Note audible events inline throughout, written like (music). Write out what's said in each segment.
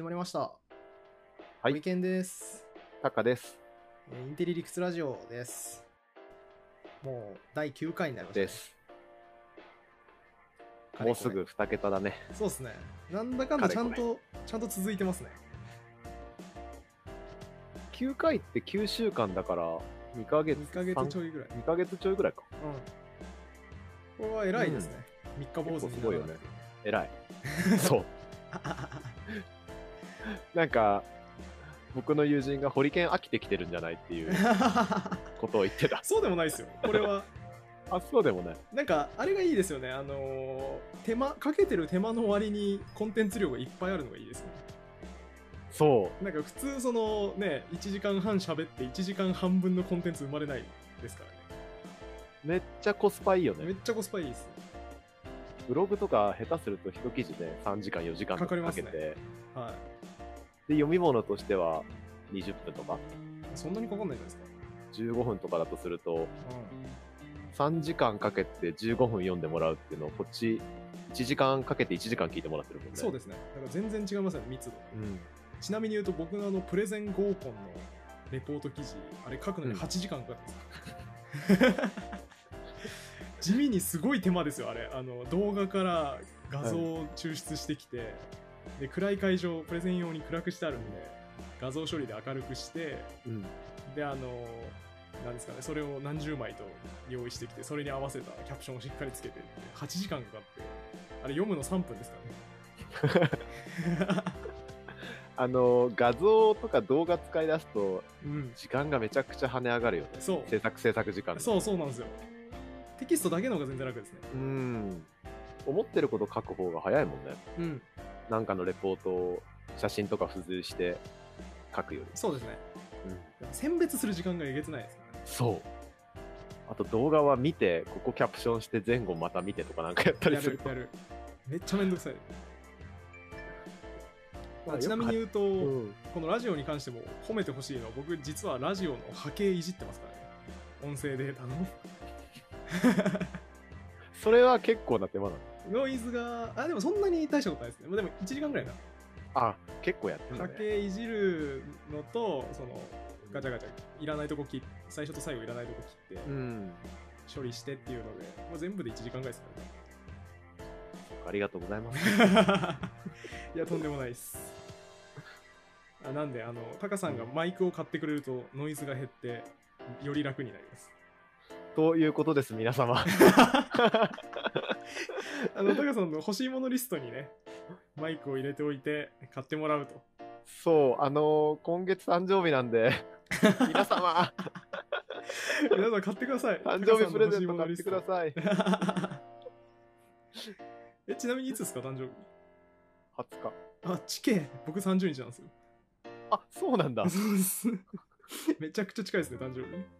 始まりました。はいご意見です、タカです。えーインテリリクスラジオです。もう第9回になりました、ね。です。もうすぐ2桁だね。そうですね。なんだかんだちゃんと、ちゃんと続いてますね。9回って9週間だから2ヶ月。2ヶ月ちょい。いぐらい。2ヶ月ちょいぐらいか。うん。これは偉いですね。三日坊主にすごいよね偉い。(laughs) そう。(laughs) なんか、僕の友人がホリケン飽きてきてるんじゃないっていう (laughs) ことを言ってた。そうでもないですよ。これは、(laughs) あ、そうでもない。なんか、あれがいいですよね。あのー手間、かけてる手間の割にコンテンツ量がいっぱいあるのがいいですね。そなんか普通そのね、1時間半喋って1時間半分のコンテンツ生まれないですからね。う。めっちゃコスパいいよね。めっちゃコスパいいです。ブログとか下手すると一記事で3時間4時間とかかかりますねはで、読み物としては20分とかい。そんなにかかんないじゃないですか。15分とかだとすると、う3時間かけて15分読んでもらうっていうのをこっち1時間かけて1時間聞いてもらってるもんね。ん、そうですね。だから全然違いますよね、密度。うん。ちなみに言うと僕のあのプレゼン合コンのレポート記事、あれ書くのに8時間かかってます。(laughs) 地味にすごい手間ですよ、あれ。あの動画から画像を抽出してきて、で暗い会場、プレゼン用に暗くしてあるんで、画像処理で明るくして、うん。で、あの、なんですかね、それを何十枚と用意してきて、それに合わせたキャプションをしっかりつけて、8時間かかって、あれ読むの3分ですからね。(laughs) あの、画像とか動画使い出すと、うん。時間がめちゃくちゃ跳ね上がるよね。そう制作制作時間がそうそうなんですよ。テキストだけの方が全然楽ですね。うん。思ってること書く方が早いもんね。うん。なんかのレポートを写真とか付随して書くより。そうですね。うん。選別する時間がえげつないですからね。そう。あと動画は見て、ここキャプションして前後また見てとかなんかやったりする。やるやる。めっちゃめんどくさい。まあちなみに言うと、うん。このラジオに関しても褒めてほしいのは、僕実はラジオの波形いじってますからね。音声データの。(laughs) それは結構な手間なの。ノイズが、あ、でもそんなに大したことないですね。まあでも1時間ぐらいな。あ、結構やってるね。形いじるのと、その、ガチャガチャ、いらないとこ切っ最初と最後いらないとこ切って、うん。処理してっていうので、もう全部で1時間ぐらいですからね。ありがとうございます。(laughs) いや、とんでもないです。あなんで、あの、タカさんがマイクを買ってくれるとノイズが減って、より楽になります。ということです、皆様。(laughs) あの、タカさんの欲しいものリストにね、マイクを入れておいて、買ってもらうと。そう、あのー今月誕生日なんで、(laughs) 皆様、皆さん買ってください。誕生日プレゼント買ってくだい。さい。(laughs) え、ちなみにいつですか、誕生日？20日。あ、地形僕30日なんですよ。あ、そうなんだ。めちゃくちゃ近いですね、誕生日。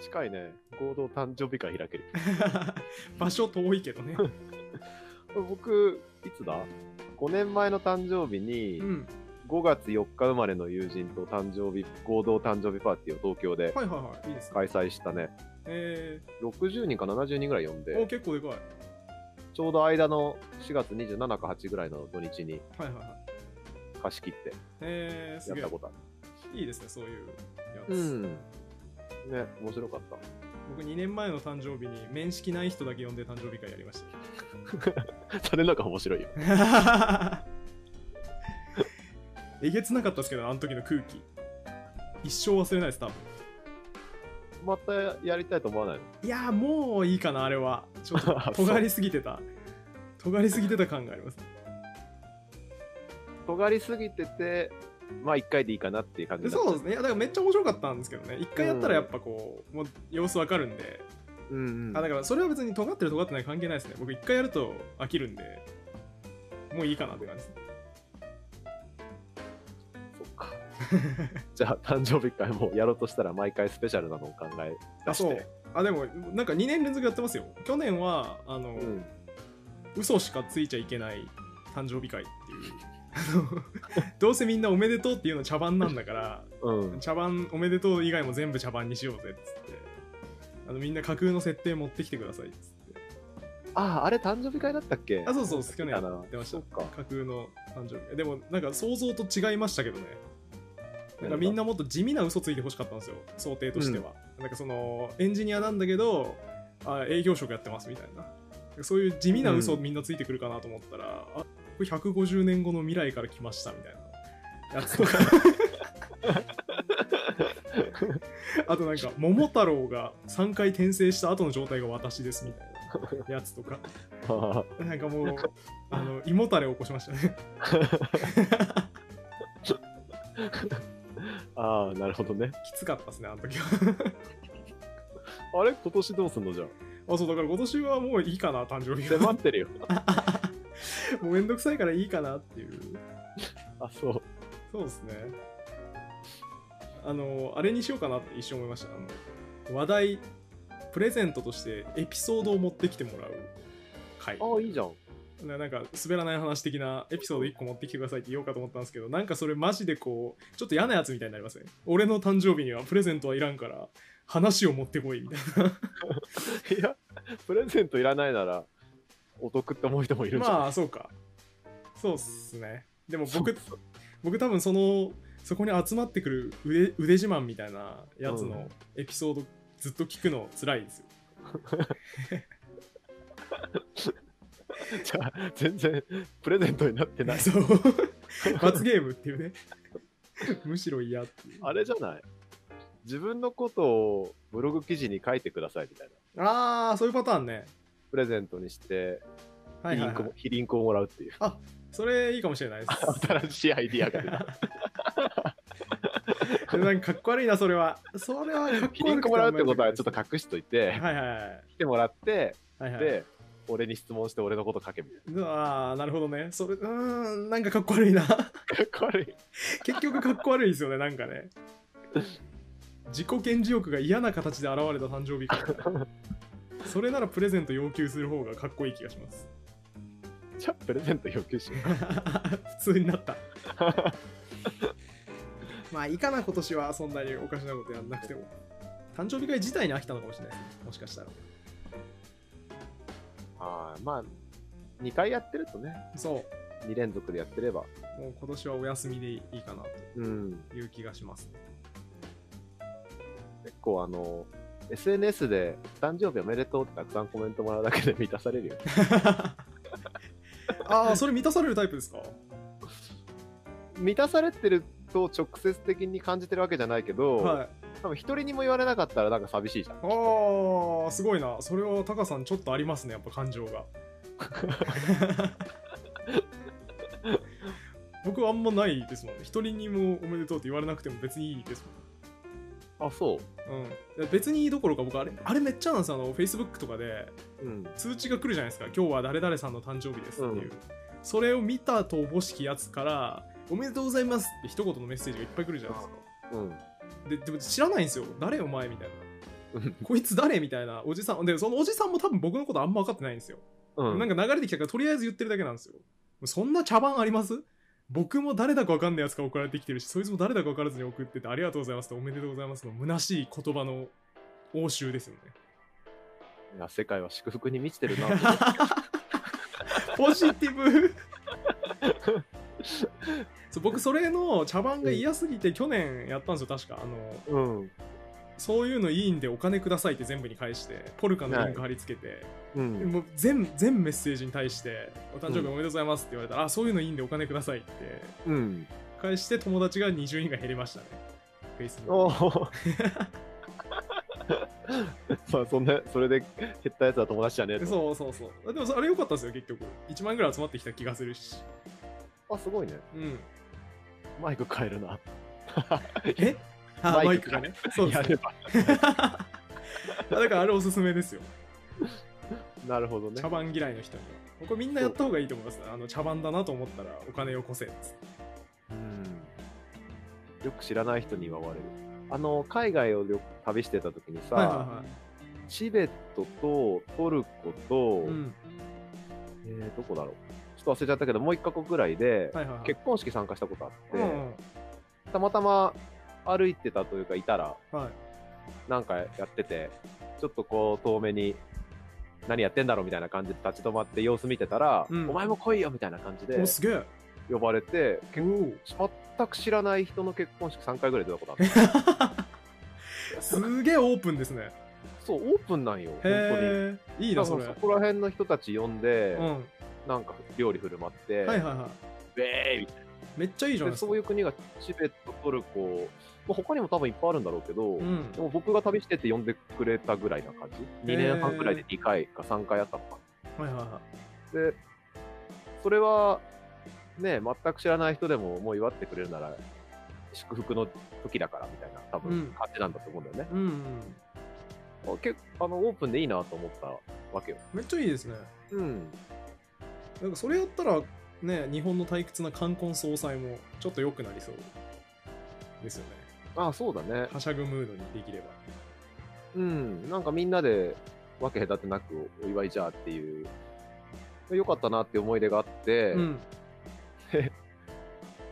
近いね。合同誕生日会開ける。(laughs) 場所遠いけどね。(laughs) 僕、いつだ ?5 年前の誕生日にう、ん。5月4日生まれの友人と誕生日、合同誕生日パーティーを東京で。開催したね。え60人か70人ぐらい呼んー、お、で、結構でかい。ちょうど間の4月27か8ぐらいの土日にはいはいはい。貸し切ってやった。ことある。いいですね、そういうやつ。うん。ね、面白かった。僕2年前の誕生日に面識ない人だけ呼んで誕生日会やりまし (laughs) それなんか面白いよ。た。(laughs) えげつなかったですけど、あの時の空気。一生忘れないです、多分。またやりたいと思わないの？いやー、もういいかな、あれは。ちょっと (laughs) 尖りすぎてた。尖りすぎてた感があります。尖りすぎてて、まあ一回でいいかなっていう感じそうですね。いや、だからめっちゃ面白かったんですけどね。一回やったらやっぱこう、もう様子わかるんで。うんうん。あ、だからそれは別に尖ってる尖ってない関係ないですね。僕一回やると飽きるんで、もういいかなって感じです。そっか。(laughs) じゃあ誕生日会もやろうとしたら毎回スペシャルなのを考え出あ、そうして。。あ、でも、なんか2年連続やってますよ。去年は、あの、うん。嘘しかついちゃいけない誕生日会っていう。(laughs) どうせみんなおめでとうっていうの茶番なんだから、うん。茶番おめでとう以外も全部茶番にしようぜっつって。あのみんな架空の設定持ってきてくださいっつって。ああ、あれ誕生日会だったっけ？あそうそう去年やってました。架空の誕生日でもなんか想像と違いましたけどね。なんかみんなもっと地味な嘘ついてほしかったんですよ。想定としては、なんかそのエンジニアなんだけどあ営業職やってますみたいな。そういう地味な嘘うん。みんなついてくるかなと思ったら、あこれ150年後の未来から来ましたみたいなやつとかあとなんか桃太郎が3回転生した後の状態が私ですみたいなやつとかあなんかもうあの胃もたれを起こしましたね (laughs) あー、なるほどね。きつかったですねあの時はあれ？今年どうすんのじゃあ？そうだから今年はもういいかな誕生日あ。迫ってるよ。(laughs) (laughs) もうめんどくさいからいいかなっていう。あ、そう。そうですね。あのあれにしようかなって一瞬思いました。あの話題プレゼントとしてエピソードを持ってきてもらう回。ああ、いいじゃん。ななんか滑らない話的なエピソード1個持ってきてくださいって言おうかと思ったんですけどなんかそれマジでこうちょっと嫌なやつみたいになりますね俺の誕生日にはプレゼントはいらんから話を持ってこいみたいな。(laughs) いや、プレゼントいらないなら、お得って思う人もいるんじゃん。まあそうか。そうっすね。でも僕僕多分そのそこに集まってくる腕腕自慢みたいなやつのエピソードずっと聞くの辛いですよ。(laughs) じゃあ、全然プレゼントになってない。そう。罰ゲームっていうね。むしろ嫌っていう。あれじゃない？自分のことをブログ記事に書いてくださいみたいな。ああそういうパターンねプレゼントにして、はいはい、はい。非リンクも、非リンクをもらうっていう。それいいかもしれないです。新しいアイディアが出た。で (laughs) なんかかっこ悪いなそれは。それはかっこ悪く (laughs) 非リンクもらうってことはちょっと隠しといて、はいはいはい。来てもらって、はいはい。で、俺に質問して俺のこと書けみたいああなるほどね。それうーんなんかかっこ悪いなな。かっこ悪い。結局かっこ悪いですよねなんかね。自己顕示欲が嫌な形で現れた誕生日会 (laughs) それならプレゼント要求する方がかっこいい気がしますじゃあ、プレゼント要求しよう。(laughs) 普通になった (laughs) まあいいかな今年はそんなにおかしなことやんなくても誕生日会自体に飽きたのかもしれないもしかしたらああ、まあ、2回やってるとね、そう2連続でやってれば。もう今年はお休みでいいかなうん。という気がしますね。結構あの、SNS で誕生日おめでとうってたくさんコメントもらうだけで満たされるよ。(laughs) ああ、それ満たされるタイプですか？満たされてると直接的に感じてるわけじゃないけど、はい。多分一人にも言われなかったらなんか寂しいじゃん。ああ、すごいな。それはタカさんちょっとありますね、やっぱ感情が。(laughs) 僕はあんまないですもんね。一人にもおめでとうって言われなくても別にいいですあ、そもん。うん。別にいいどころか僕あれ、あれめっちゃなんですよ。あの、Facebook とかでう。うん。通知が来るじゃないですか。今日は誰々さんの誕生日ですっていう。うんそれを見たとおぼしきやつから、おめでとうございますって一言のメッセージがいっぱい来るじゃないですか。うん。ででも知らないんですよ誰お前みたいなうんこいつ誰みたいなおじさんでそのおじさんも多分僕のことあんま分かってないんですよ、うん。なんか流れてきたからとりあえず言ってるだけなんですよそんな茶番あります？僕も誰だか分かんないやつが送られてきてるしそいつも誰だか分からずに送っててありがとうございますとおめでとうございますの虚しい言葉の応酬ですよね。いや世界は祝福に満ちてるな。(laughs) ポジティブ。そう僕それの茶番が嫌すぎて去年やったんですよ確か。あのうん。そういうのいいんでお金くださいって全部に返してポルカのリンク貼り付けて、うん。もう全全メッセージに対して「お誕生日おめでとうございます」って言われたら「あそういうのいいんでお金ください」ってうん。返して友達が20人が減りましたね Facebook おー (laughs) まあそんな、それで減ったやつは友達じゃねえと。そうそうそうでもあれ良かったですよ結局1万円ぐらい集まってきた気がするしあ、すごいね。うんマイク変えるな。え？あママイクがねそうですね。やれば。(laughs) だからあれおすすめですよ。なるほどね。茶。番嫌いの人には。みんなやった方がいいと思います。あの茶番だなと思ったらお金よこせうん。よく知らない人に言われる。あの、海外を旅してた時にさ、はいはいはチベットとトルコと、いうん。えー、どこだろう。ちょっと忘れちゃったけど、もう一カ国ぐらいで、はいはいはい。結婚式参加したことあって、うんうん。たまたま歩いてたというか、いたら、はい。なんかやってて、ちょっとこう、遠目に何やってんだろうみたいな感じで立ち止まって様子見てたら、うん。お前も来いよみたいな感じでおすげえ。呼ばれて、おお。全く知らない人の結婚式3回ぐらい出たことある。(laughs) すげえオープンですね。そう、オープンなんよ、本当に。いいなそれ。そこら辺の人たち呼んで、うん。なんか料理振る舞って、はいはいはい。ウェーイみたいめっちゃいいじゃないな。ですか。そういう国がチベット、トルコ、まあ、他にも多分いっぱいあるんだろうけど、うんでも僕が旅してて呼んでくれたぐらいな感じ？2年半ぐらいで2回か3回あったのかはいはいはな。で、それは、ね、全く知らない人でももう祝ってくれるなら、祝福の時だからみたいな、多うん分感じなんだと思うんだよね。いうんうんあ結構あのオープンでいいなと思ったわけよ。めっちゃいいですねうん。なんかそれやったらね日本の退屈な冠婚葬祭もちょっと良くなりそうですよねあそうだね。はしゃぐムードにできればうん。なんかみんなで分け隔てなくお祝いじゃあっていう、よかったなって思い出があって、うん (laughs)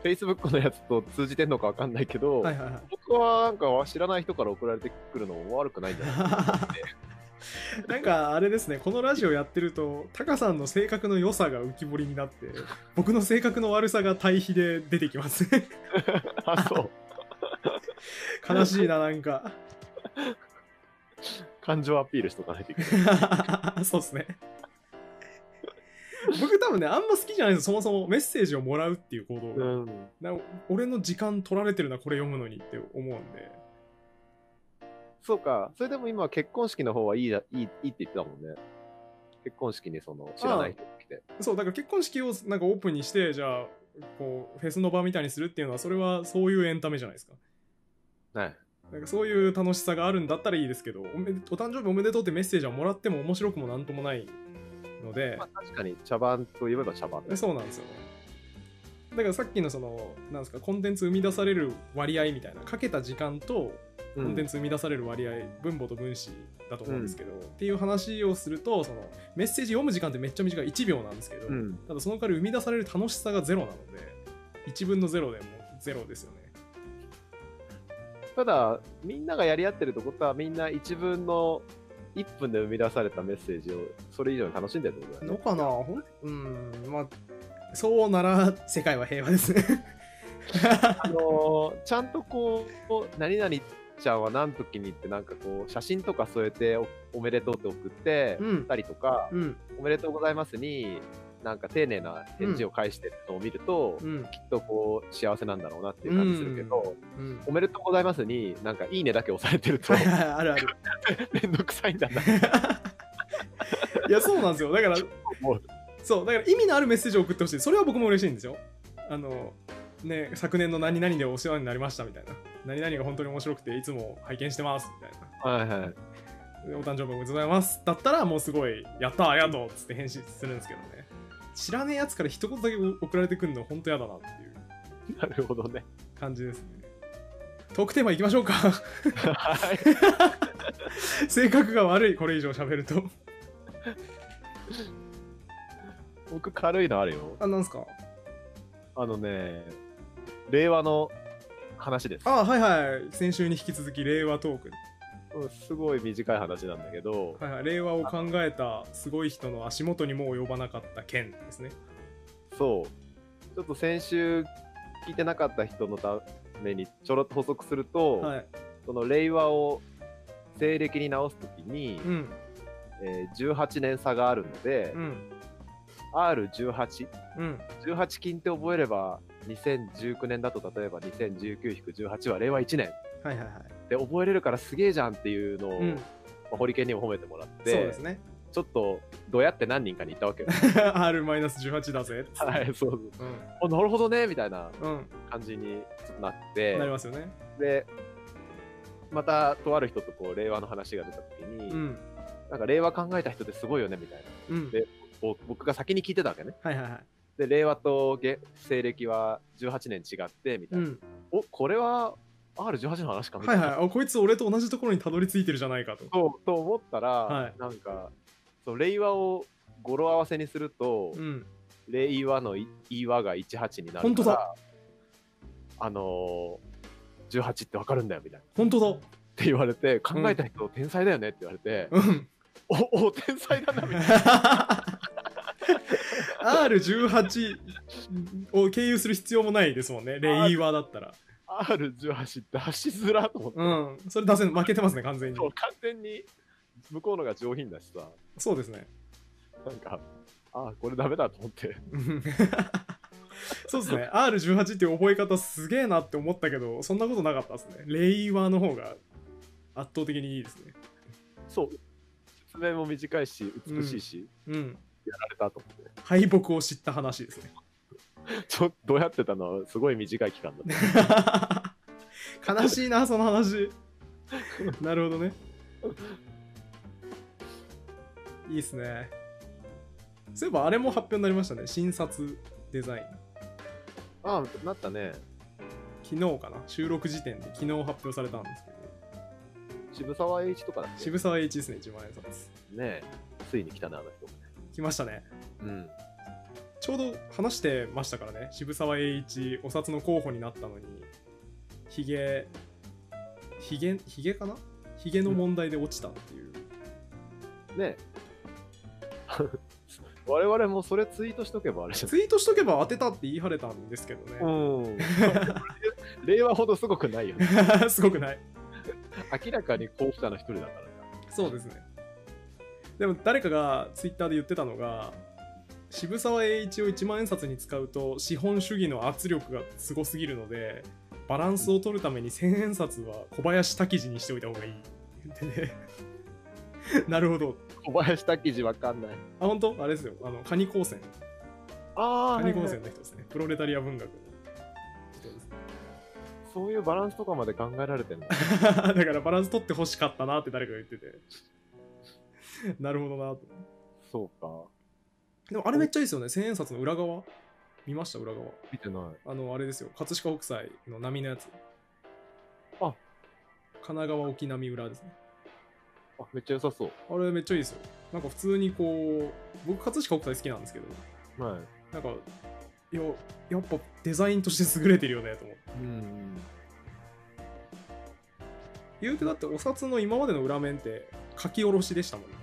Facebook のやつと通じてんのかわかんないけど、はいはいはい僕はなんか知らない人から送られてくるのも悪くないんじゃない？かなって。なんかあれですねこのラジオやってるとタカさんの性格の良さが浮き彫りになって僕の性格の悪さが対比で出てきますね (laughs) あ、そう。悲しいななんか感情アピールしとかないといけない。(laughs) そうっすね僕多分ねあんま好きじゃないんですよそもそもメッセージをもらうっていう行動が、うん。な俺の時間取られてるなこれ読むのにって思うんでそうか。それでも今結婚式の方はいいだいいいいって言ってたもんね。結婚式にその知らない人が来て。そうだから結婚式をなんかオープンにしてじゃあこうフェスの場みたいにするっていうのはそれはそういうエンタメじゃないですかはい。なんかそういう楽しさがあるんだったらいいですけどおめお誕生日おめでとうってメッセージはもらっても面白くもなんともないのでまあ、確かに茶番といえば茶番ね。そうなんですよねだからさっきのそのなんですかコンテンツ生み出される割合みたいなかけた時間とコンテンツ生み出される割合、分母と分子だと思うんですけど、っていう話をするとそのメッセージ読む時間ってめっちゃ短い1秒なんですけど、うん。ただその代わり生み出される楽しさがゼロなので1分のゼロでもゼロですよねただ、みんながやり合ってるってことは、みんな一分の1分で生み出されたメッセージをそれ以上に楽しんでるってことだよね。のかな？ほんうんまあそうなら世界は平和ですね。あのーちゃんとこう、何々ちゃんは何時にって、なんかこう、写真とか添えてお、おめでとうって送って、うん。たりとか、うん。おめでとうございますに、なんか丁寧な返事を返してるのを見ると、うん。きっとこう、幸せなんだろうなっていう感じするけど、うん。おめでとうございますに、なんかいいねだけ押されてると (laughs) あるある。(laughs) めんどくさいんだな。(laughs) いやそうなんですよ。だからそうだから意味のあるメッセージを送ってほしい。それは僕も嬉しいんですよ。あのね昨年の何々でお世話になりましたみたいな。何々が本当に面白くていつも拝見してますみたいな。はいはい。でお誕生日おめでとうございます。だったらもうすごいやったーありがとうっつって返信するんですけどね知らねえやつから一言だけ送られてくるの本当やだなっていうなるほどね。感じですねトークテーマいきましょうかはい。性格が悪いこれ以上喋ると僕、軽いのあるよ。あなんすか？あのね、令和の話です。あはいはい先週に引き続き令和トークうんすごい短い話なんだけど、はいはい、令和を考えたすごい人の足元にも及ばなかった件ですね。そう。ちょっと先週聞いてなかった人のためにちょろっと補足すると、はい。その令和を西暦に直すときに、うん。えー18年差があるので、うん。R18、うん。18金って覚えれば、2019年だと例えば2019-18は令和1年はいはいはい。で覚えれるからすげえじゃんっていうのを、うん。まあ、ホリケンにも褒めてもらっそうて、ですね。ちょっとどうやって何人かに言ったわけよ。(laughs) R-18 だぜ。はい、そうそう。なるほどね、みたいなうん。感じになっうん。てなり、ますよね。で、またとある人とこう令和の話が出た時に、うん。なんか令和考えた人ってすごいよね、みたいな。うん。でぼ僕が先に聞いてたわけね。はいはいはい。で、令和とげ西暦は18年違って、みたいな。うん。お、これは R18 の話かみたな。はいいはい。あ、こいつ俺と同じところにたどり着いてるじゃないかと。そうと思ったら、はいなんか、そう令和を語呂合わせにすると、うん。令和のい言い和が18になるから、本当だあのー、18ってわかるんだよみたいな。っ本当だ。て言われて、考えた人、天才だよねって言われて、うん。おお天才だなみたいな (laughs) R18 を経由する必要もないですもんねレイワーだったら R18 って走づらと思って、うん。それ出せ負けてますね完全に。そう完全に向こうのが上品だしさ。そうですね。なんかああこれダメだと思って。うんそうですね。R18 っていう覚え方すげえなって思ったけどそんなことなかったですね。レイワーの方が圧倒的にいいですね。そう。説明も短いし美しいし、うん。やられたと思って。敗北を知った話ですね (laughs) ちょっとどうやってたの？はすごい短い期間だった。悲しいなその話。なるほどね。いいっすね。そういえばあれも発表になりましたね。新札デザイン。ああなったね。昨日かな？収録時点で昨日発表されたんですけど。渋沢栄一とかだっけ？渋沢栄一ですね1万円札。ねえ。ついに来たなあの人。来ましたね。うんちょうど話してましたからね。渋沢栄一お札の候補になったのに。ヒゲヒゲヒゲかな？ヒゲの問題で落ちたっていう、ね。え (laughs) 我々もそれツイートしとけばあれじゃツイートしとけば当てたって言い張れたんですけどね、うん。(laughs) 令和ほどすごくないよね。(laughs) すごくない。明らかに候補者の一人だからそうですね。でも誰かがツイッターで言ってたのが渋沢栄一を1万円札に使うと資本主義の圧力がすごすぎるのでバランスを取るために1000円札は小林滝次にしておいた方がいいって言ってね。(laughs) なるほど。小林滝次わかんない。あ本当？あれですよ。あのカニ高専。あカニ高専の人ですね。プロレタリア文学の人です。そういうバランスとかまで考えられてんだ (laughs) だからバランス取ってほしかったなって誰かが言ってて。(laughs) なるほどなと。そうかでもあれめっちゃいいですよね。千円札の裏側？見ました？裏側。見てない。あのあれですよ。葛飾北斎の波のやつ。あ。神奈川沖波裏ですね。あめっちゃ良さそう。あれめっちゃいいですよ。なんか普通にこう僕葛飾北斎好きなんですけど。はい。なんかいややっぱデザインとして優れてるよねと思ってうん。言うてだってお札の今までの裏面って書き下ろしでしたもんね。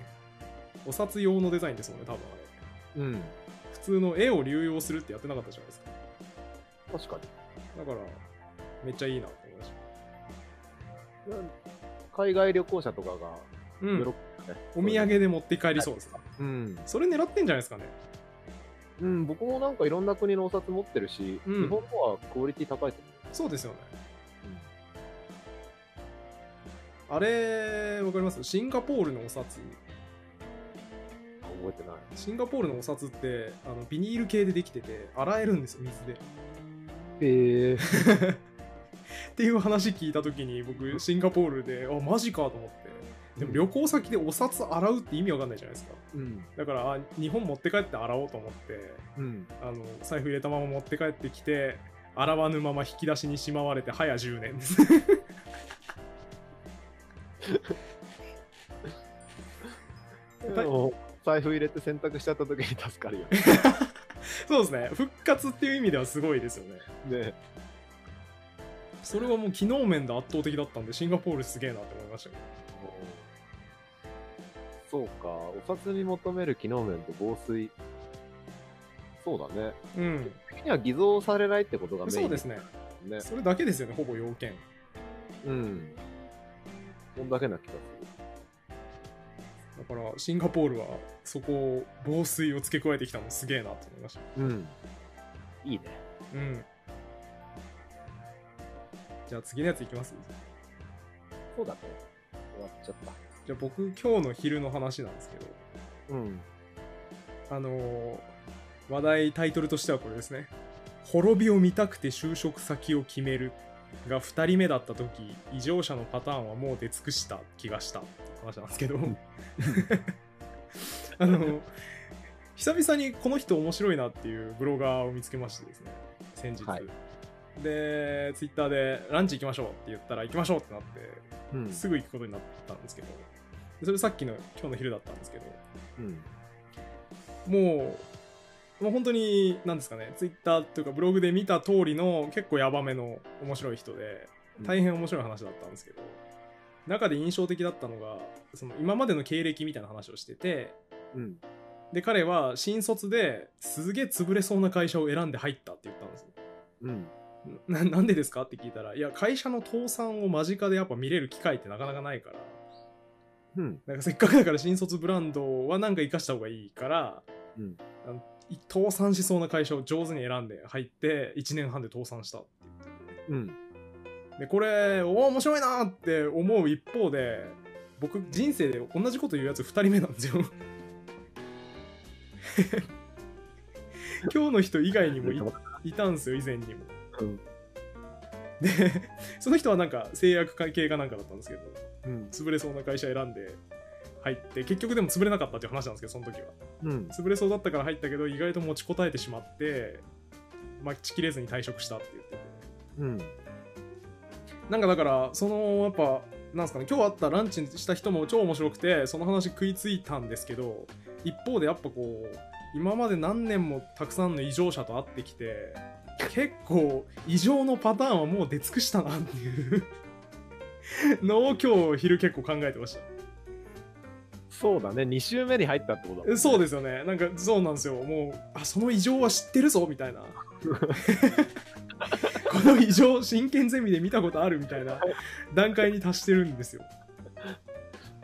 お札用のデザインですもんね多分あれうん。普通の絵を流用するってやってなかったじゃないですか。確かだからめっちゃいいなと思いました。に海外旅行者とかがうん。お土産で持って帰りそうですね。うん、それ狙ってんじゃないですかね。うん、僕もなんかいろんな国のお札持ってるし、うん。日本のはクオリティ高いとそうですよね。思う、あれわかります？シンガポールのお札覚えてない。シンガポールのお札ってあのビニール系でできてて洗えるんですよ水で。へえ。(laughs) っていう話聞いた時に僕シンガポールであマジかと思って。でも旅行先でお札洗うって意味わかんないじゃないですか。うん。だからあ日本持って帰って洗おうと思ってうん。あの財布入れたまま持って帰ってきて洗わぬまま引き出しにしまわれて早10年ですでも財布入れて洗濯しちゃった時に助かるよね。(laughs) そうですね。復活っていう意味ではすごいですよね。ね。それはもう機能面で圧倒的だったんでシンガポールすげえなって思いましたそうか。お札に求める機能面と防水。そうだね。うん。的には偽造されないってことがメイン。そうですね。ね。それだけですよねほぼ要件。うん。こんだけな気がすだからシンガポールはそこを防水を付け加えてきたのすげえなと思いました。るうん。いいね。うん。じゃあ次のやついきます？そうだね。終わっちゃった。じゃあ僕今日の昼の話なんですけどうん。あのー話題タイトルとしてはこれですね「滅びを見たくて就職先を決める」が2人目だった時異常者のパターンはもう出尽くした気がした話なんですけど。(laughs) あの久々にこの人面白いなっていうブロガーを見つけましてですね。先日、はい。でツイッターでランチ行きましょうって言ったら行きましょうってなってうん。すぐ行くことになったんですけど。それさっきの今日の昼だったんですけど。うん。もう、もう本当に、なんですかね、ツイッターというかブログで見た通りの結構ヤバめの面白い人で、大変面白い話だったんですけど、中で印象的だったのがその今までの経歴みたいな話をしててうん。で彼は新卒ですげえ潰れそうな会社を選んで入ったって言ったんですようん。ななんでですかって聞いたらいや会社の倒産を間近でやっぱ見れる機会ってなかなかないからうん。なんかせっかくだから新卒ブランドはなんか生かした方がいいから、うんあのい倒産しそうな会社を上手に選んで入って1年半で倒産したってうん。言ってでこれおー面白いなーって思う一方で僕人生で同じこと言うやつ2人目なんですよ (laughs) 今日の人以外にもいいたんですよ以前にもうん。でその人はなんか製薬関係かなんかだったんですけどうん。潰れそうな会社選んで入って結局でも潰れなかったっていう話なんですけどその時はうん。潰れそうだったから入ったけど意外と持ちこたえてしまって待ちきれずに退職したって言っててうん。なんかだからそのやっぱなんすかね今日会ったランチした人も超面白くてその話食いついたんですけど一方でやっぱこう今まで何年もたくさんの異常者と会ってきて結構異常のパターンはもう出尽くしたなっていうのを今日昼結構考えてましたそうだね。2週目に入ったってことだね、そうですよね。なんかそうなんですよ。もう、あ、その異常は知ってるぞみたいな。この異常、真剣ゼミで見たことあるみたいな段階に達してるんですよ。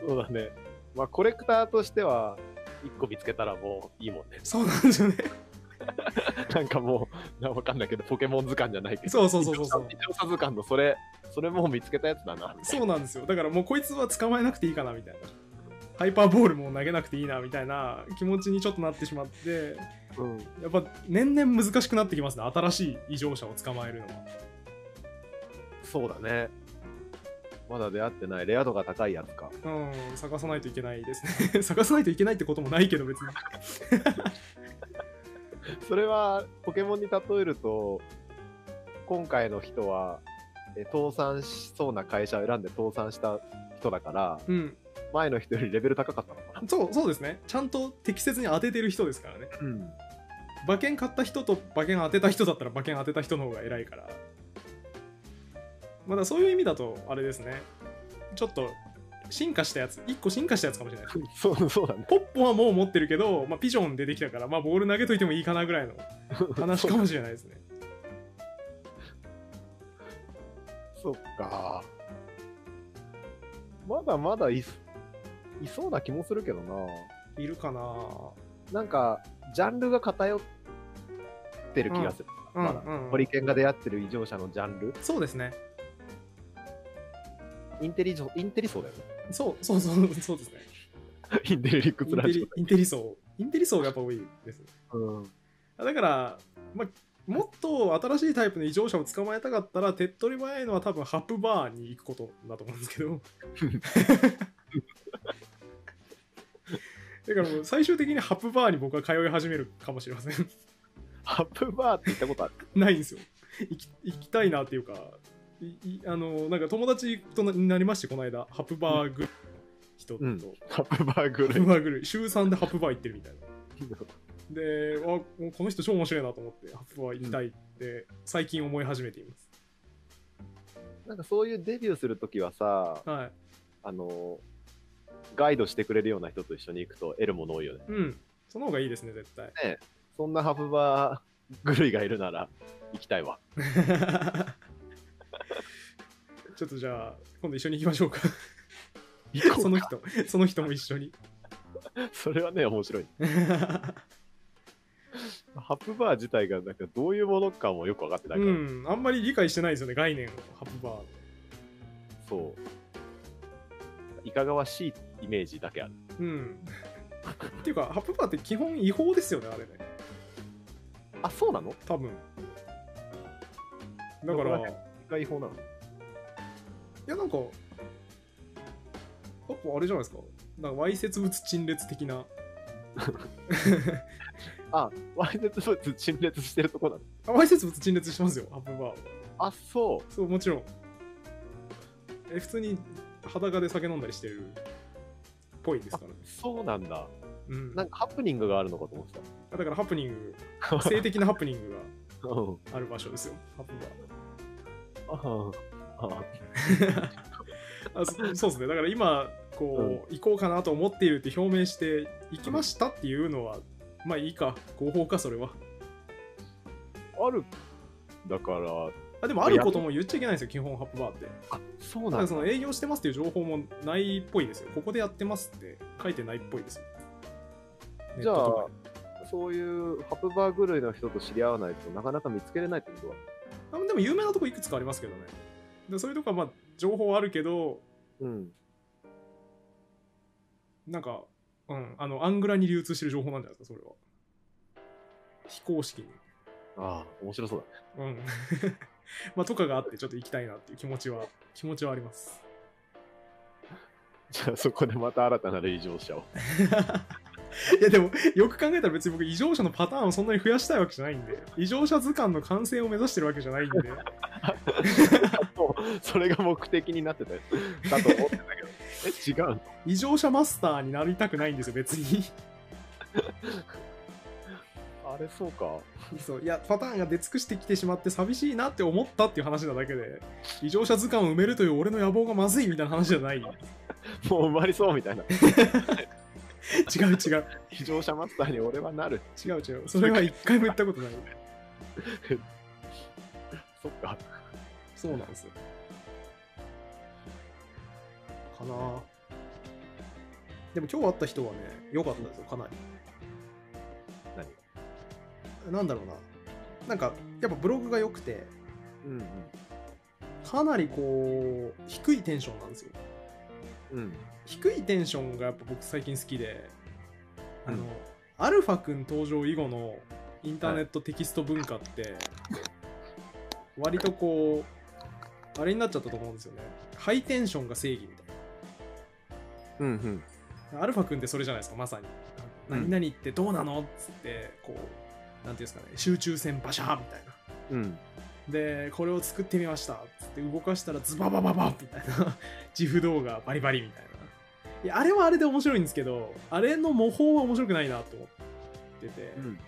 そうだね。まあ、コレクターとしては、1個見つけたらもういいもんね。そうなんですよね。(laughs) なんかもう、なわかんないけど、ポケモン図鑑じゃないけど。そうそうそうそうそう異常者図鑑のそれ、それもう見つけたやつだな。そうなんですよ。だからもうこいつは捕まえなくていいかなみたいな。ハイパーボールも投げなくていいなみたいな気持ちにちょっとなってしまって、うん。やっぱ年々難しくなってきますね。新しい異常者を捕まえるのは。そうだね。まだ出会ってない、レア度が高いやつか。うん、探さないといけないですね。(laughs) 探さないといけないってこともないけど別に。(laughs) それは、ポケモンに例えると、今回の人は、え倒産しそうな会社を選んで倒産した人だから、うん。前の人よりレベル高かったのかな。そうそうですね。ちゃんと適切に当ててる人ですからね。うん。馬券買った人と馬券当てた人だったら馬券当てた人の方が偉いから。まだそういう意味だと、あれですね。ちょっと進化したやつ、1個進化したやつかもしれない。(laughs) そう、そうだね。ポッポはもう持ってるけど、まあ、ピジョン出てきたから、まあ、ボール投げといてもいいかなぐらいの (laughs) 話かもしれないですね。(laughs) そっか。まだまだいすいそうな気もするけどな。いるかななんか、ジャンルが偏ってる気がする。うんまだうんホリケンが出会ってる異常者のジャンル。そうですね。インテリジョ、インテリ層だよね。そうそうそうそうですね。(laughs) インテリリックイスラジンテリインテリ層。インテリ層がやっぱ多いですね。オ。うん。だから、まあ、もっと新しいタイプの異常者を捕まえたかったら手っ取り早いのは多分ハップバーに行くことだと思うんですけど (laughs) だからもう最終的にハップバーに僕は通い始めるかもしれません。ハップバーって言ったことある？ないんですよ。行き行きたいなっていうかあのなんか友達となになりましてこの間ハップバーグル人と、うん。ハップバーグハップル。バーグル週3でハップバー行ってるみたいな。であもうこの人超面白いなと思ってハップバー行きたいって最近思い始めています、なんかそういうデビューするときはさ、はい。あの、ガイドしてくれるような人と一緒に行くと得るもの多いよね。うん。その方がいいですね絶対。そんなハプバー狂いがいるなら行きたいわ。(laughs) ちょっとじゃあ今度一緒に行きましょうか。行こそうの人。その人も一緒に。(laughs) それはね、面白い。(laughs) ハプバー自体がなんかどういうものかもよく分かってないから、うん。あんまり理解してないですよね概念を。ハップバー。そう。いかがわしいイメージだけある。うん。(laughs) っていうかハップバーって基本違法ですよねあれね。あ、そうなの？多分。だから違法なの？やなんかやっぱあれじゃないですか。なんかわいせつ物陳列的な。(laughs) あ、ワイセツ物陳列してるとこなの？あわいせつ物陳列してますよハップバーあ、そう。そうもちろん。え普通に裸で酒飲んだりしてるっぽいですからねそうなんだ。うん。なんかハプニングがあるのかと思ってだからハプニング (laughs) 性的なハプニング。がある場所ですよ。ハップバーあ (laughs) あ。ああそそうですね。だから今こう、行こうかなと思っているって表明して行きましたっていうのは、まあいいか。合法かそれは。ある。だから、あでもあることも言っちゃいけないんですよ基本ハップバーって。あ、そうなんだ。らその営業してますっていう情報もないっぽいですよ。ここでやってますって書いてないっぽいですよ。じゃあそういうハプバー狂いの人と知り合わないとなかなか見つけれないってことは。あでも有名なとこいくつかありますけどね。でそういうとこはまあ情報あるけどうん。なんか、うん、あのアングラに流通してる情報なんじゃないですかそれは。非公式に。ああ、面白そうだね。うん (laughs) まあとかがあってちょっと行きたいなっていう気持ちは気持ちはあります (laughs) じゃあそこでまた新たな異常者を。(laughs) いやでもよく考えたら別に僕異常者のパターンをそんなに増やしたいわけじゃないんで異常者図鑑の完成を目指してるわけじゃないんでそれが目的になってたよ。だと思ってたけど。え、違うの異常者マスターになりたくないんですよ別にあれ、そうか。そういやパターンが出尽くしてきてしまって寂しいなって思ったっていう話なだけで異常者図鑑を埋めるという俺の野望がまずいみたいな話じゃない違う (laughs) もう埋まりそうみたいな。(laughs) 違う異常者マスターに俺はなる。違う違うそれは一回も言ったことない (laughs) そっか。そうなんですよかなでも今日会った人はね良かったですよかなり何なんだろうな。なんかやっぱブログが良くてうんかなりこう低いテンションなんですよ。うん。うん。低いテンションがやっぱ僕最近好きであの、うん。アルファくん登場以後のインターネットテキスト文化って割とこうあれになっちゃったと思うんですよね。ハイテンションが正義みたいうんうん。なアルファくんってそれじゃないですかまさに。うん。何々ってどうなのっつってこうなんていうんですかね集中線バシャーみたいな。うん。でこれを作ってみました。っつって動かしたらズババババみたいな。(laughs) 自負動画バリバリみたいな。いやあれはあれで面白いんですけどあれの模倣は面白くないなと思ってて、うん。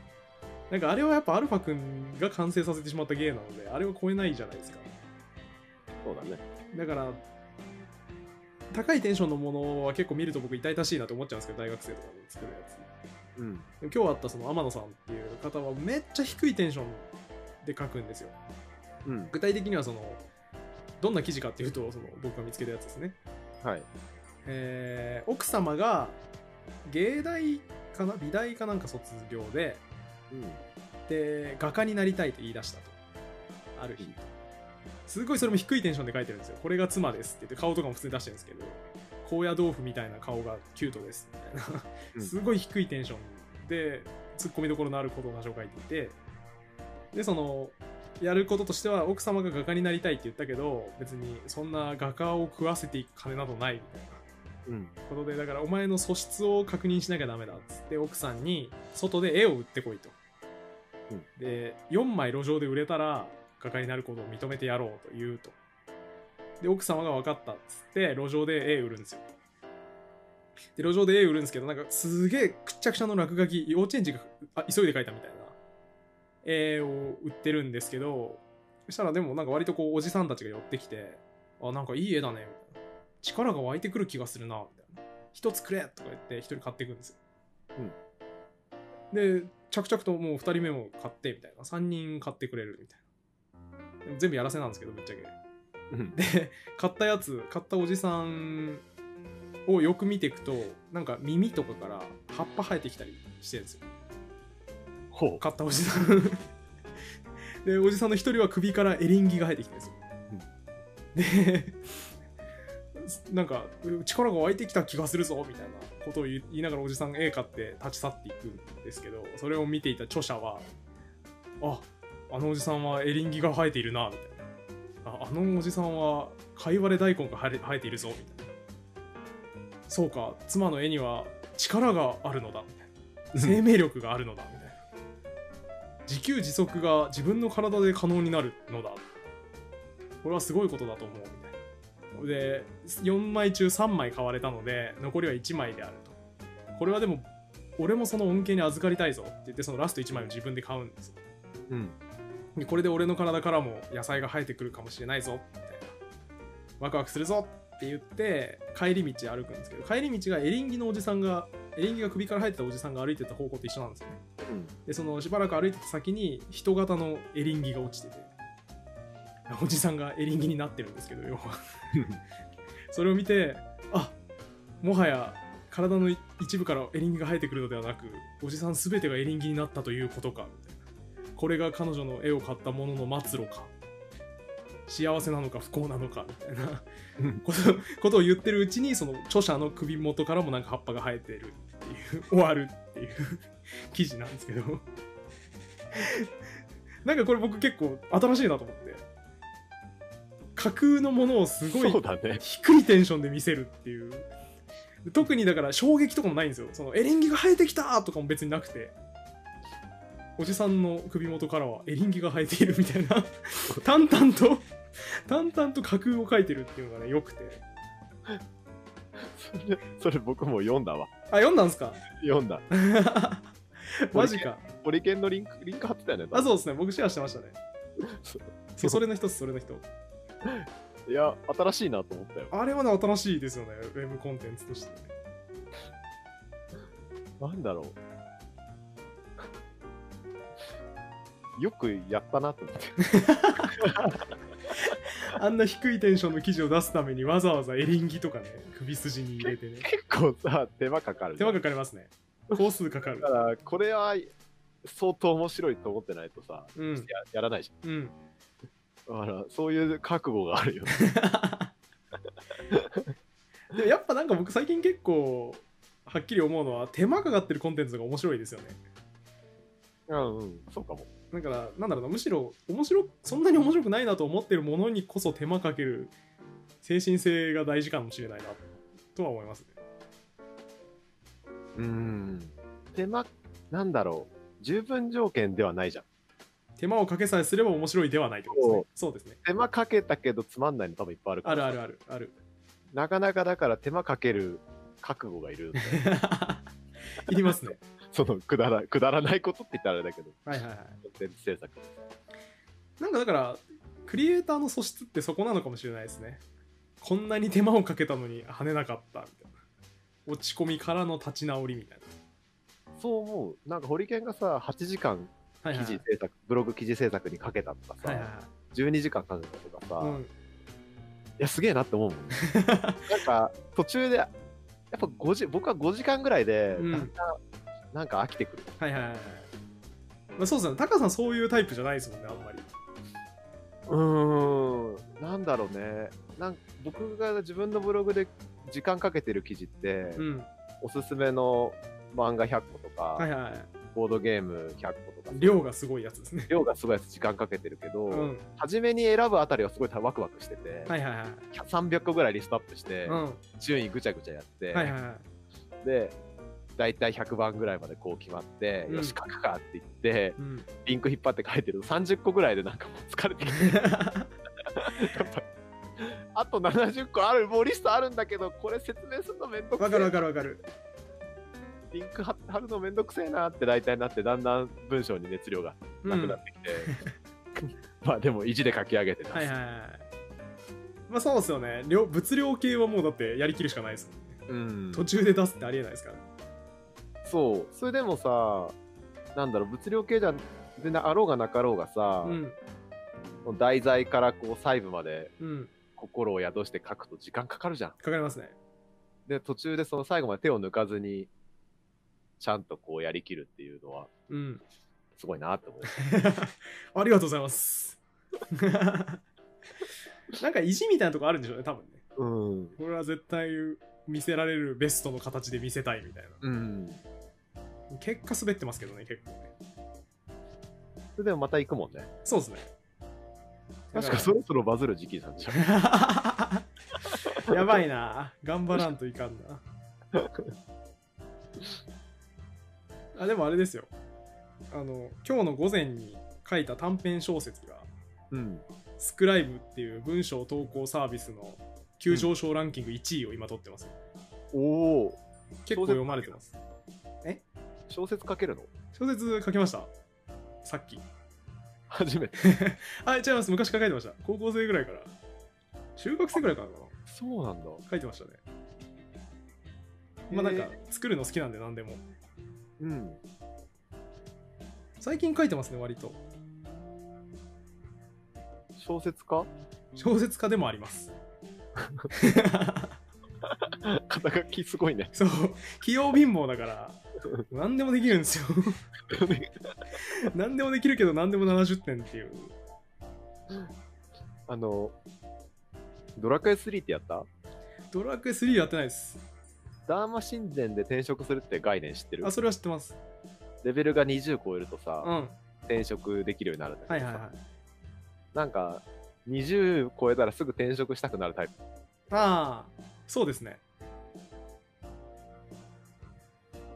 なんかあれはやっぱアルファ君が完成させてしまった芸なのであれは超えないじゃないですか。そうだね。だから高いテンションのものは結構見ると僕痛々しいなと思っちゃうんですけど大学生とかで作るやつうん。今日会ったその天野さんっていう方はめっちゃ低いテンションで書くんですようん。具体的にはそのどんな記事かっていうとその僕が見つけたやつですね、はい。えー奥様が芸大かな美大かなんか卒業でうん。で画家になりたいと言い出したとある日すごいそれも低いテンションで書いてるんですよこれが妻ですって言って顔とかも普通に出してるんですけど高野豆腐みたいな顔がキュートですみたいな。うん。すごい低いテンションでツッコミどころのあることを書いていて。でそのやることとしては奥様が画家になりたいって言ったけど別にそんな画家を食わせていく金などないみたいな。うん。ことでだからお前の素質を確認しなきゃダメだっつって奥さんに外で絵を売ってこいと、うん。で4枚路上で売れたら画家になることを認めてやろうと言うとで奥様が分かったっつって路上で絵売るんですよ。で路上で絵売るんですけどなんかすげえくっちゃくちゃの落書き幼稚園児があ急いで描いたみたいな絵を売ってるんですけどそしたらでもなんか割とこうおじさんたちが寄ってきてあなんかいい絵だね。みたいな力が湧いてくる気がするなみたいな。一つくれとか言って一人買っていくんですよ、で着々ともう二人目も買ってみたいな。三人買ってくれるみたいな。全部やらせなんですけどぶっちゃけうん。で買ったやつ買ったおじさんをよく見ていくとなんか耳とかから葉っぱ生えてきたりしてるんですよ。ほう。買ったおじさん。(laughs) でおじさんの一人は首からエリンギが生えてきてるんですよ、でなんか力が湧いてきた気がするぞみたいなことを言い言いながらおじさん絵買って立ち去っていくんですけどそれを見ていた著者はああのおじさんはエリンギが生えているなみたいなああのおじさんはカイワレ大根が生えているぞみたいな。そうか妻の絵には力があるのだ。生命力があるのだみたいな。自給自足が自分の体で可能になるのだ。これはすごいことだと思うみたいな。で4枚中3枚買われたので残りは1枚であると。これはでも俺もその恩恵に預かりたいぞって言ってそのラスト1枚を自分で買うんですよ。うん。でこれで俺の体からも野菜が生えてくるかもしれないぞみたいな。ワクワクするぞって言って帰り道歩くんですけど帰り道がエリンギのおじさんがエリンギが首から生えてたおじさんが歩いてた方向と一緒なんですよね。うん。でそのしばらく歩いてた先に人型のエリンギが落ちてておじさんがエリンギになってるんですけど要は。(laughs) それを見てあもはや体の一部からエリンギが生えてくるのではなくおじさん全てがエリンギになったということかこれが彼女の絵を買ったものの末路か。幸せなのか不幸なのかみたいな。ことことを言ってるうちにその著者の首元からもなんか葉っぱが生えてるっていう終わるっていう記事なんですけど。なんかこれ僕結構新しいなと思って。架空のものをすごい。低いテンションで見せるっていう。特にだから衝撃とかもないんですよ。そのエリンギが生えてきたとかも別になくておじさんの首元からはエリンギが生えているみたいな (laughs) 淡々と淡々と架空を描いてるっていうのがねよくてそれ、それ僕も読んだわ。あ読んだんすか？読んだ。(laughs) マジかホリケンのリンク、リンク貼ってたよね。あそうですね僕シェアしてましたねそうそれの一つそれの一ついや、新しいなと思ったよ。あれはね新しいですよねウェブコンテンツとしてねなんだろう。よくやったなと思って。(laughs) あんな低いテンションの記事を出すためにわざわざエリンギとかね首筋に入れてね結構さ、手間かかるじ手。間かかりますね工数かかるだから、これは相当面白いと思ってないとさ、うんややらないじうんゃん。だから、そういう覚悟があるよね。(laughs) でもやっぱなんか僕最近結構はっきり思うのは手間かかってるコンテンツが面白いですよねうんうん、そうかも。だからなんだろうなむしろ面白そんなに面白くないなと思ってるものにこそ手間かける精神性が大事かもしれないなとは思いますねうん。手間、なんだろう。十分条件ではないじゃん。手間をかけさえすれば面白いではないってことですねそうですね手間かけたけどつまんないの多分いっぱいあるから。あるあるあるあるなかなかだから手間かける覚悟がいる。(laughs) いりますねそのくだらくだらないことって言ったらあれだけど、はいはいはい。コンテンツ制作。なんかだからクリエイターの素質ってそこなのかもしれないですね。こんなに手間をかけたのに跳ねなかったみたいな。落ち込みからの立ち直りみたいそう思う。なんかホリケンがさ、8時間なはいはい。記事制作、ブログ記事制作にかけたとかさ、はいはいはい。12時間かけたとかさ、いうん。や、すげえなって思うもんね。なんか、途中で、やっぱ5時、僕は5時間ぐらいで、うん。だんだん、なんか飽きてくる。はいはいはいはい。まあ、そうですね。タカさんそういうタイプじゃないですもんね、あんまり。うーん、なんだろうね。なん僕が自分のブログで時間かけてる記事って、うん。おすすめの漫画100個とか、はいはいはい。ボードゲーム100個とか、量がすごいやつですね。量がすごいやつ時間かけてるけど、うん。初めに選ぶあたりはすごいワクワクしてて、はいはいはい。300個ぐらいリストアップして、うん。は順位ぐちゃぐちゃやって、いはいはい。で、大体100番ぐらいまでこう決まって、うんよし、書くかって言って、うん。リンク引っ張って書いてると30個ぐらいでなんかもう疲れてきて、(laughs) あと70個ある、もうリストあるんだけど、これ説明するのめんどくわかるわ。かるわかる。リンク貼貼るのめんどくせえなって大体なって、だんだん文章に熱量がうん。なくなってきて、まあでも意地で書き上げてます。はいはいはい。まあそうですよね。量物量系はもうだってやりきるしかないですもんね。うん、途中で出すってありえないですから。そう、それでもさ、なんだろう、物量系じゃ全然あろうがなかろうがさ、うん。題材からこう細部までうん。心を宿して書くと時間かかるじゃん。かかりますね。で、途中でその最後まで手を抜かずに、ちゃんとこうやりきるっていうのは、うん。すごいなって思う。(laughs) ありがとうございます。(laughs) なんか意地みたいなとこあるんでしょうね、多分ね。うん。これは絶対見せられるベストの形で見せたいみたいな。うん。結果滑ってますけどね、結構ね。それでもまた行くもんね。そうですね。確かそろそろバズる時期なんでしょ？(laughs) やばいな。頑張らんといかんな。あ、でもあれですよ。あの、今日の午前に書いた短編小説が、うん。スクライブっていう文章投稿サービスの急上昇ランキング1位を今取ってます。おお。結構読まれてます。小説書けるの？小説書きましたさっき。初めて。(laughs) あ、違います。昔から書いてました。高校生ぐらいから。中学生ぐらいからかな。そうなんだ。書いてましたねまあなんか作るの好きなんで何でもうん。最近書いてますね割と小説家？小説家でもあります (laughs) 肩書きすごいね。そう器用貧乏だから (laughs) 何でもできるんですよ。(laughs) 何でもできるけど何でも70点っていう。あの、ドラクエ3ってやった？ドラクエ3やってないです。ダーマ神殿で転職するって概念知ってる？あそれは知ってます。レベルが20超えるとさ、うん。転職できるようになるんだけどさ、はいはいはい。なんか、20超えたらすぐ転職したくなるタイプ。ああそうですね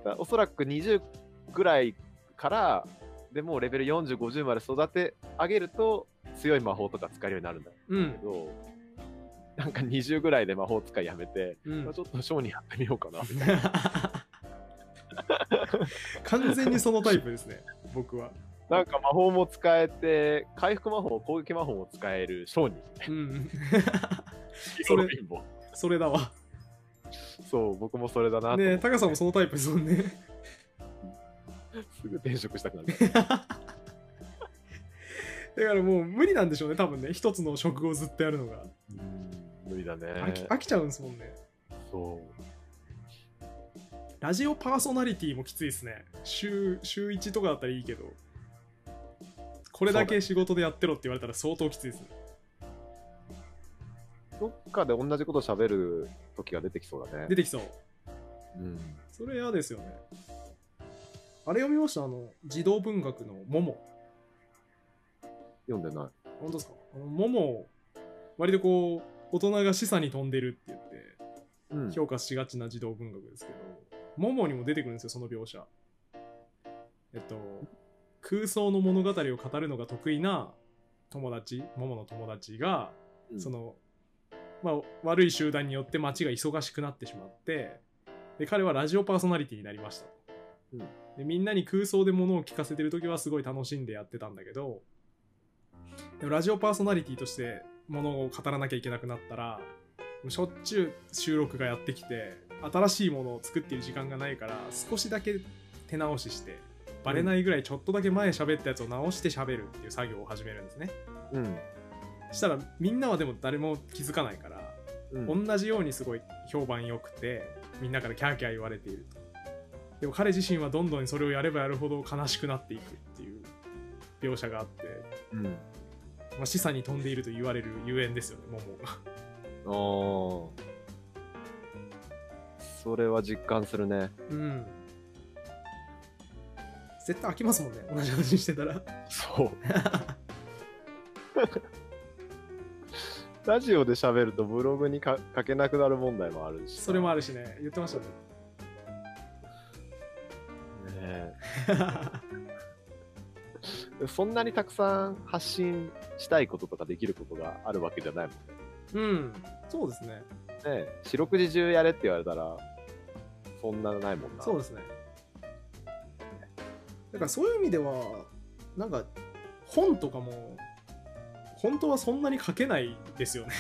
だからおそらく20ぐらいから、でもうレベル40、50まで育て上げると、強い魔法とか使えるようになるんだう。ん。けど、なんか20ぐらいで魔法使いやめて、うん。まあちょっとショーにやってみようかな。(laughs) 完全にそのタイプですね僕は。なんか魔法も使えて、回復魔法、攻撃魔法も使える商人。うん。それそれだわ (laughs) そう、僕もそれだなねタカさんもそのタイプですもんね。(laughs) すぐ転職したくなる。(laughs) だからもう無理なんでしょうね多分ね。一つの職をずっとやるのが。うん無理だね。飽き飽きちゃうんですもんね。そう。ラジオパーソナリティもきついですね。週週1とかだったらいいけど。これだけ仕事でやってろって言われたら相当きついですねどっかで同じこと喋る時が出てきそうだね。出てきそううん。それ嫌ですよねあれ読みました？あの児童文学の「モモ読んでない。」本当ですか？あのモモ割とこう大人が示唆に飛んでるって言ってうん。評価しがちな児童文学ですけど、モモにも出てくるんですよ、その描写。えっと、空想の物語を語るのが得意な友達、モモの友達が、うんその、まあ、悪い集団によって街が忙しくなってしまって、で彼はラジオパーソナリティになりましたと。うんでみんなに空想で物を聞かせてる時はすごい楽しんでやってたんだけどでもラジオパーソナリティとして物を語らなきゃいけなくなったらしょっちゅう収録がやってきて新しいものを作っている時間がないから少しだけ手直ししてバレないぐらいちょっとだけ前喋ったやつを直して喋るっていう作業を始めるんですねうん。したらみんなはでも誰も気づかないからうん。同じようにすごい評判良くてみんなからキャーキャー言われているとでも彼自身はどんどんそれをやればやるほど悲しくなっていくっていう描写があって、うん。まあ、示唆に飛んでいると言われるゆえんですよねモモがああ。それは実感するね。うん絶対飽きますもんね同じ話してたらそう。(laughs) ラジオで喋るとブログにか書けなくなる問題もあるし。それもあるしね。言ってましたね。ねえ。(laughs) そんなにたくさん発信したいこととかできることがあるわけじゃないもんね。うん。そうですね。ねえ。四六時中やれって言われたら、そんなのないもんな。そうですね。だからそういう意味ではなんか本とかも本当はそんなに書けないですよね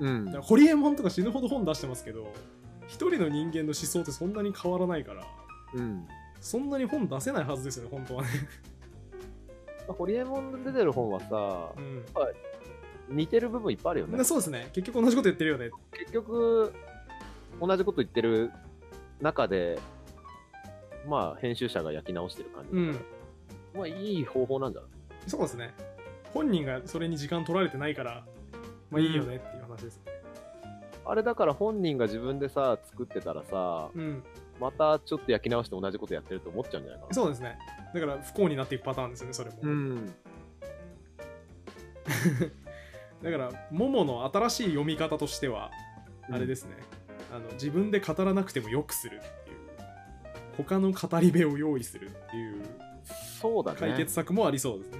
うんだから。ホリエモンとか死ぬほど本出してますけど一人の人間の思想ってそんなに変わらないからうん。そんなに本出せないはずですよね本当はねホリエモンで出てる本はさう、ん似てる部分いっぱいあるよねで。そうですね結局同じこと言ってるよね結局、同じこと言ってる中で、まあ、編集者が焼き直してる感じ。うんまあ、いい方法なんじゃない？そうですね本人がそれに時間取られてないからまあいいよねっていう話です。あれだから本人が自分でさ、作ってたらさ、うん。またちょっと焼き直して同じことやってると思っちゃうんじゃないかな。そうですね。だから不幸になっていくパターンですよねそれも、ん。(laughs) だからモモの新しい読み方としてはあれですね、あの自分で語らなくてもよくするっていう。他の語り部を用意するっていうそうだね。解決策もありそうですね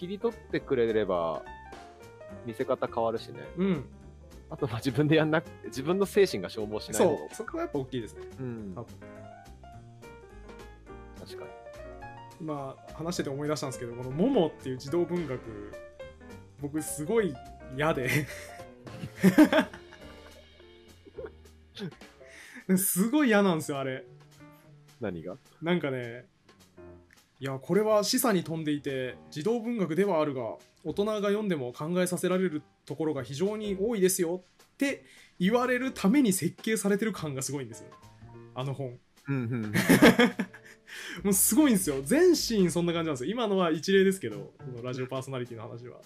切り取ってくれれば、見せ方変わるしね。うん。あと、まあ自分でやんなくて、自分の精神が消耗しないそのう。そこがやっぱ大きいですね。うん。多分。確かに。今話してて思い出したんですけどこの「モモ」っていう児童文学僕すごい嫌で。(laughs) すごい嫌なんですよあれ。何が？なんかねいやこれは示唆に富んでいて児童文学ではあるが大人が読んでも考えさせられるところが非常に多いですよって言われるために設計されてる感がすごいんですよ。あの本。(laughs) もうすごいんですよ。全シーンそんな感じなんですよ。今のは一例ですけどこのラジオパーソナリティの話は。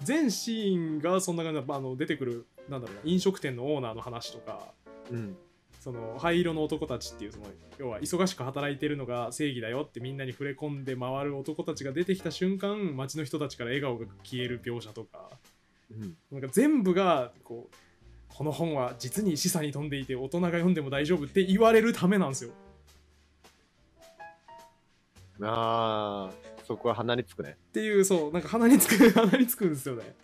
全シーンがそんな感じなまああの出てくるなんだろうな飲食店のオーナーの話とか。うん。その灰色の男たちっていうその要は忙しく働いてるのが正義だよってみんなに触れ込んで回る男たちが出てきた瞬間街の人たちから笑顔が消える描写とかうん。なんか全部がこうこの本は実に示唆に富んでいて大人が読んでも大丈夫って言われるためなんですよああ、そこは鼻につくね。っていうそうなんか鼻につく (laughs) 鼻につくんですよね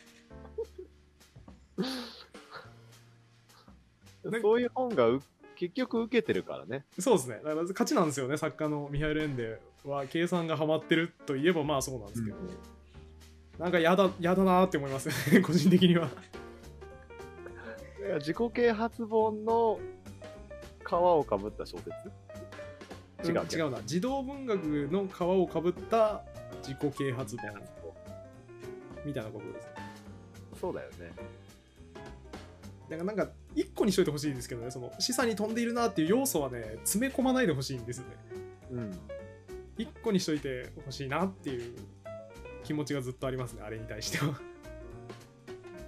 (laughs) そういう本がう結局受けてるからね。そうですね。だから勝ちなんですよね。作家のミハイル・エンデは計算がハマってるといえばまあそうなんですけど、なんかやだやだなーって思いますよね。(laughs) 個人的には。いや自己啓発本の皮をかぶった小説？違ううん違うな。児童文学の皮をかぶった自己啓発本みたいなことですね。そうだよね。なんかなんか一個にしといてほしいですけどねその示唆に飛んでいるなっていう要素はね詰め込まないでほしいんですよね。うん。一個にしといてほしいなっていう気持ちがずっとありますねあれに対しては。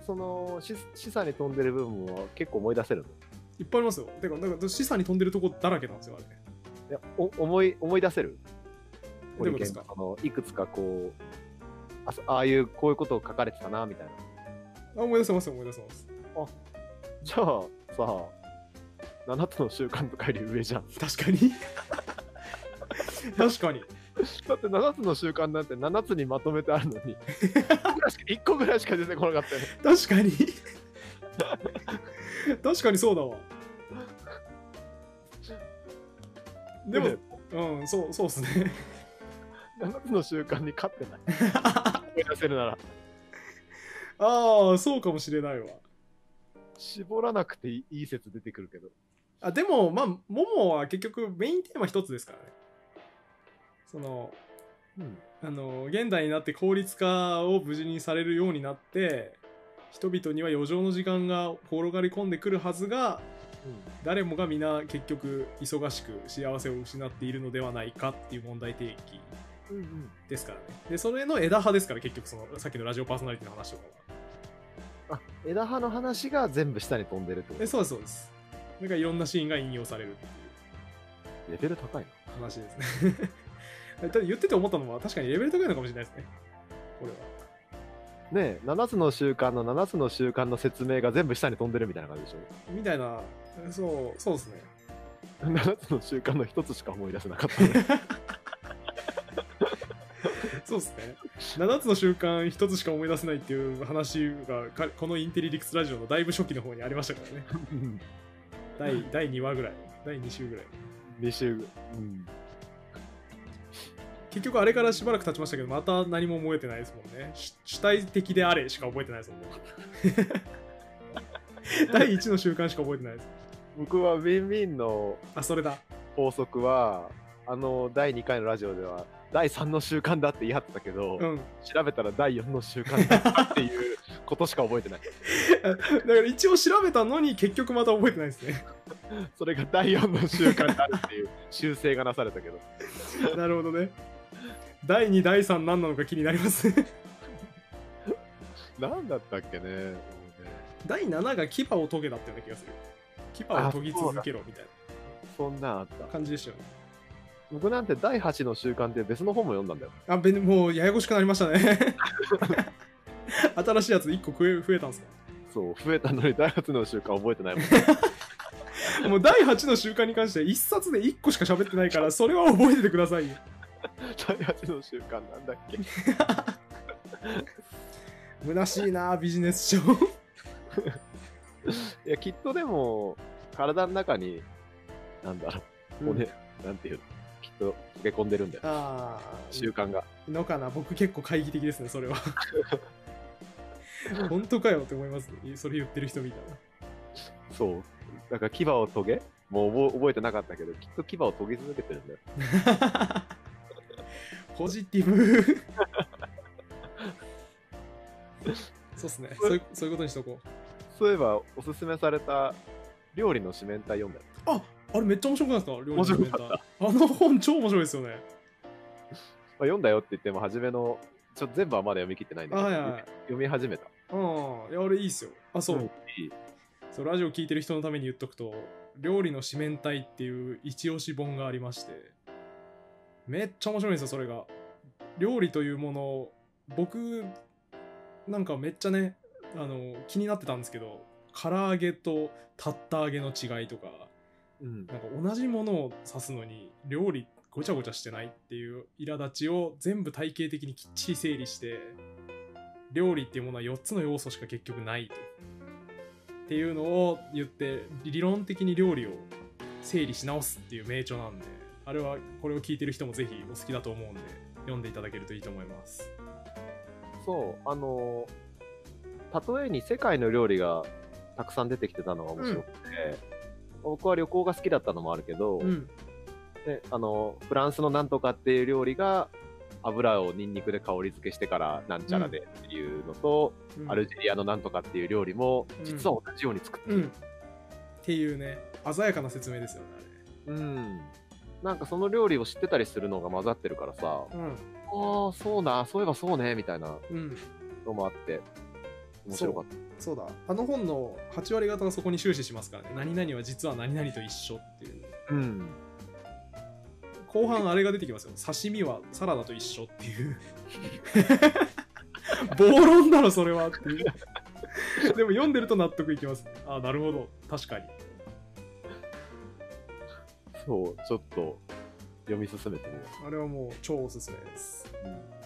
そのし示唆に飛んでる部分は結構思い出せるの？いっぱいありますよ。てかなんか示唆に飛んでるとこだらけなんですよあれ。いやお思い思い出せる？どういうことですか？あのいくつかこうあそああいうこういうことを書かれてたなみたいな。あ思い出せます思い出せますじゃあさあ7つの習慣とかより上じゃん。確かに。確かに。だって7つの習慣なんて7つにまとめてあるのに。1個ぐらいしか出てこなかったよ。ね確かに。確かにそうだわ。でも、ね。うんそうそうっすね。7つの習慣に勝ってない。(laughs) 思い出せるなら。ああそうかもしれないわ絞らなくていい説出てくるけど。あでもまあモモは結局メインテーマ一つですからね。そのうん。あの現代になって効率化を無事にされるようになって人々には余剰の時間が転がり込んでくるはずが誰もが皆結局忙しく幸せを失っているのではないかっていう問題提起うんうん。ですからね。でそれの枝葉ですから結局そのさっきのラジオパーソナリティの話とかはあ枝葉の話が全部下に飛んでるってこと？えそうですそうです。だからいろんなシーンが引用されるっていう。レベル高いな。話ですね。た (laughs) だ言ってて思ったのは確かにレベル高いのかもしれないですね。これは。ねえ7つの習慣の7つの習慣の説明が全部下に飛んでるみたいな感じでしょ？みたいなそうそうですね。(laughs) 7つの習慣の1つしか思い出せなかった、ね、(laughs) そうですね。7つの習慣1つしか思い出せないっていう話がかこのインテリリクスラジオのだいぶ初期の方にありましたからね。第第2話ぐらい。第2週ぐらい。2週うん。結局あれからしばらく経ちましたけどまた何も覚えてないですもんね。主主体的であれしか覚えてないですもんね。(laughs) 第1の習慣しか覚えてないです。僕はウィンウィンのあそれだ。法則はあの第2回のラジオでは第3の習慣だって言い張ってたけど、うん。調べたら第4の習慣だったっていうことしか覚えてない。(laughs) だから一応調べたのに結局また覚えてないですね。(laughs) それが第4の習慣であるっていう修正がなされたけど。(laughs) なるほどね。第2第3何なのか気になります。ね何だったっけね第7が牙を研げだったような気がする牙を研ぎ続けろみたいそんなんあったな感じでしたよね僕なんて第8の習慣って別の本も読んだんだよ。あべもうややこしくなりましたね。(laughs) 新しいやつ1個増え増えたんですそう増えたのに第8の習慣覚えてないもん。か (laughs) もう第8の習慣に関して1冊で1個しか喋ってないから (laughs) それは覚えててくださいよ。第8の習慣なんだっけ？虚しいなビジネス書。いやきっとでも体の中になんだろう骨、なんていうの？と溶け込んでるんだよああ習慣が。のかな？僕結構懐疑的ですねそれは。(laughs) 本当かよって思いますね。それ言ってる人見たら。そう。だから牙を研げ？もう覚覚えてなかったけど、きっと牙を研ぎ続けてるんだよ。(laughs) ポジティブ。(laughs) そうっすね。そういうそういうことにしとこう。そういえば、おすすめされた料理の四面体読んだよ。ああれめっちゃ面白くないですか料理の面白かった。あの本超面白いですよね。まあ、読んだよって言っても、初めの、ちょっと全部はまだ読み切ってないんだけど、あはいはいはい。読み始めた。うん。いやあれいいっすよ。あそう、ん。いいそうラジオ聞いてる人のために言っとくと料理の四面体っていう一押し本がありましてめっちゃ面白いんですよそれが。料理というものを僕なんかめっちゃねあの気になってたんですけど唐揚げとタッタ揚げの違いとかうん。なんか同じものを指すのに料理ごちゃごちゃしてないっていう苛立ちを全部体系的にきっちり整理して料理っていうものは4つの要素しか結局ないと。っていうのを言って理論的に料理を整理し直すっていう名著なんであれはこれを聞いてる人もぜひお好きだと思うんで読んでいただけるといいと思います。そう、あのー例えに世界の料理がたくさん出てきてたのが面白くて、僕は旅行が好きだったのもあるけど、うん。であのフランスのなんとかっていう料理が油をニンニクで香り付けしてからなんちゃらでっていうのと、うん。アルジェリアのなんとかっていう料理もうん。実は同じように作ってる。うん。っていうね鮮やかな説明ですよねうん、なんかその料理を知ってたりするのが混ざってるからさあああそうだそういえばそうねみたいなうん。のもあって面白かった。そうだ。あの本の8割方がそこに終始しますからね。何々は実は何々と一緒っていう。うん。後半あれが出てきますよ刺身はサラダと一緒っていう。(laughs) 暴論だろそれはっていう。でも読んでると納得いきます。ねあなるほど。確かに。そうちょっと読み進めてみよあれはもう超おすすめです。う、うん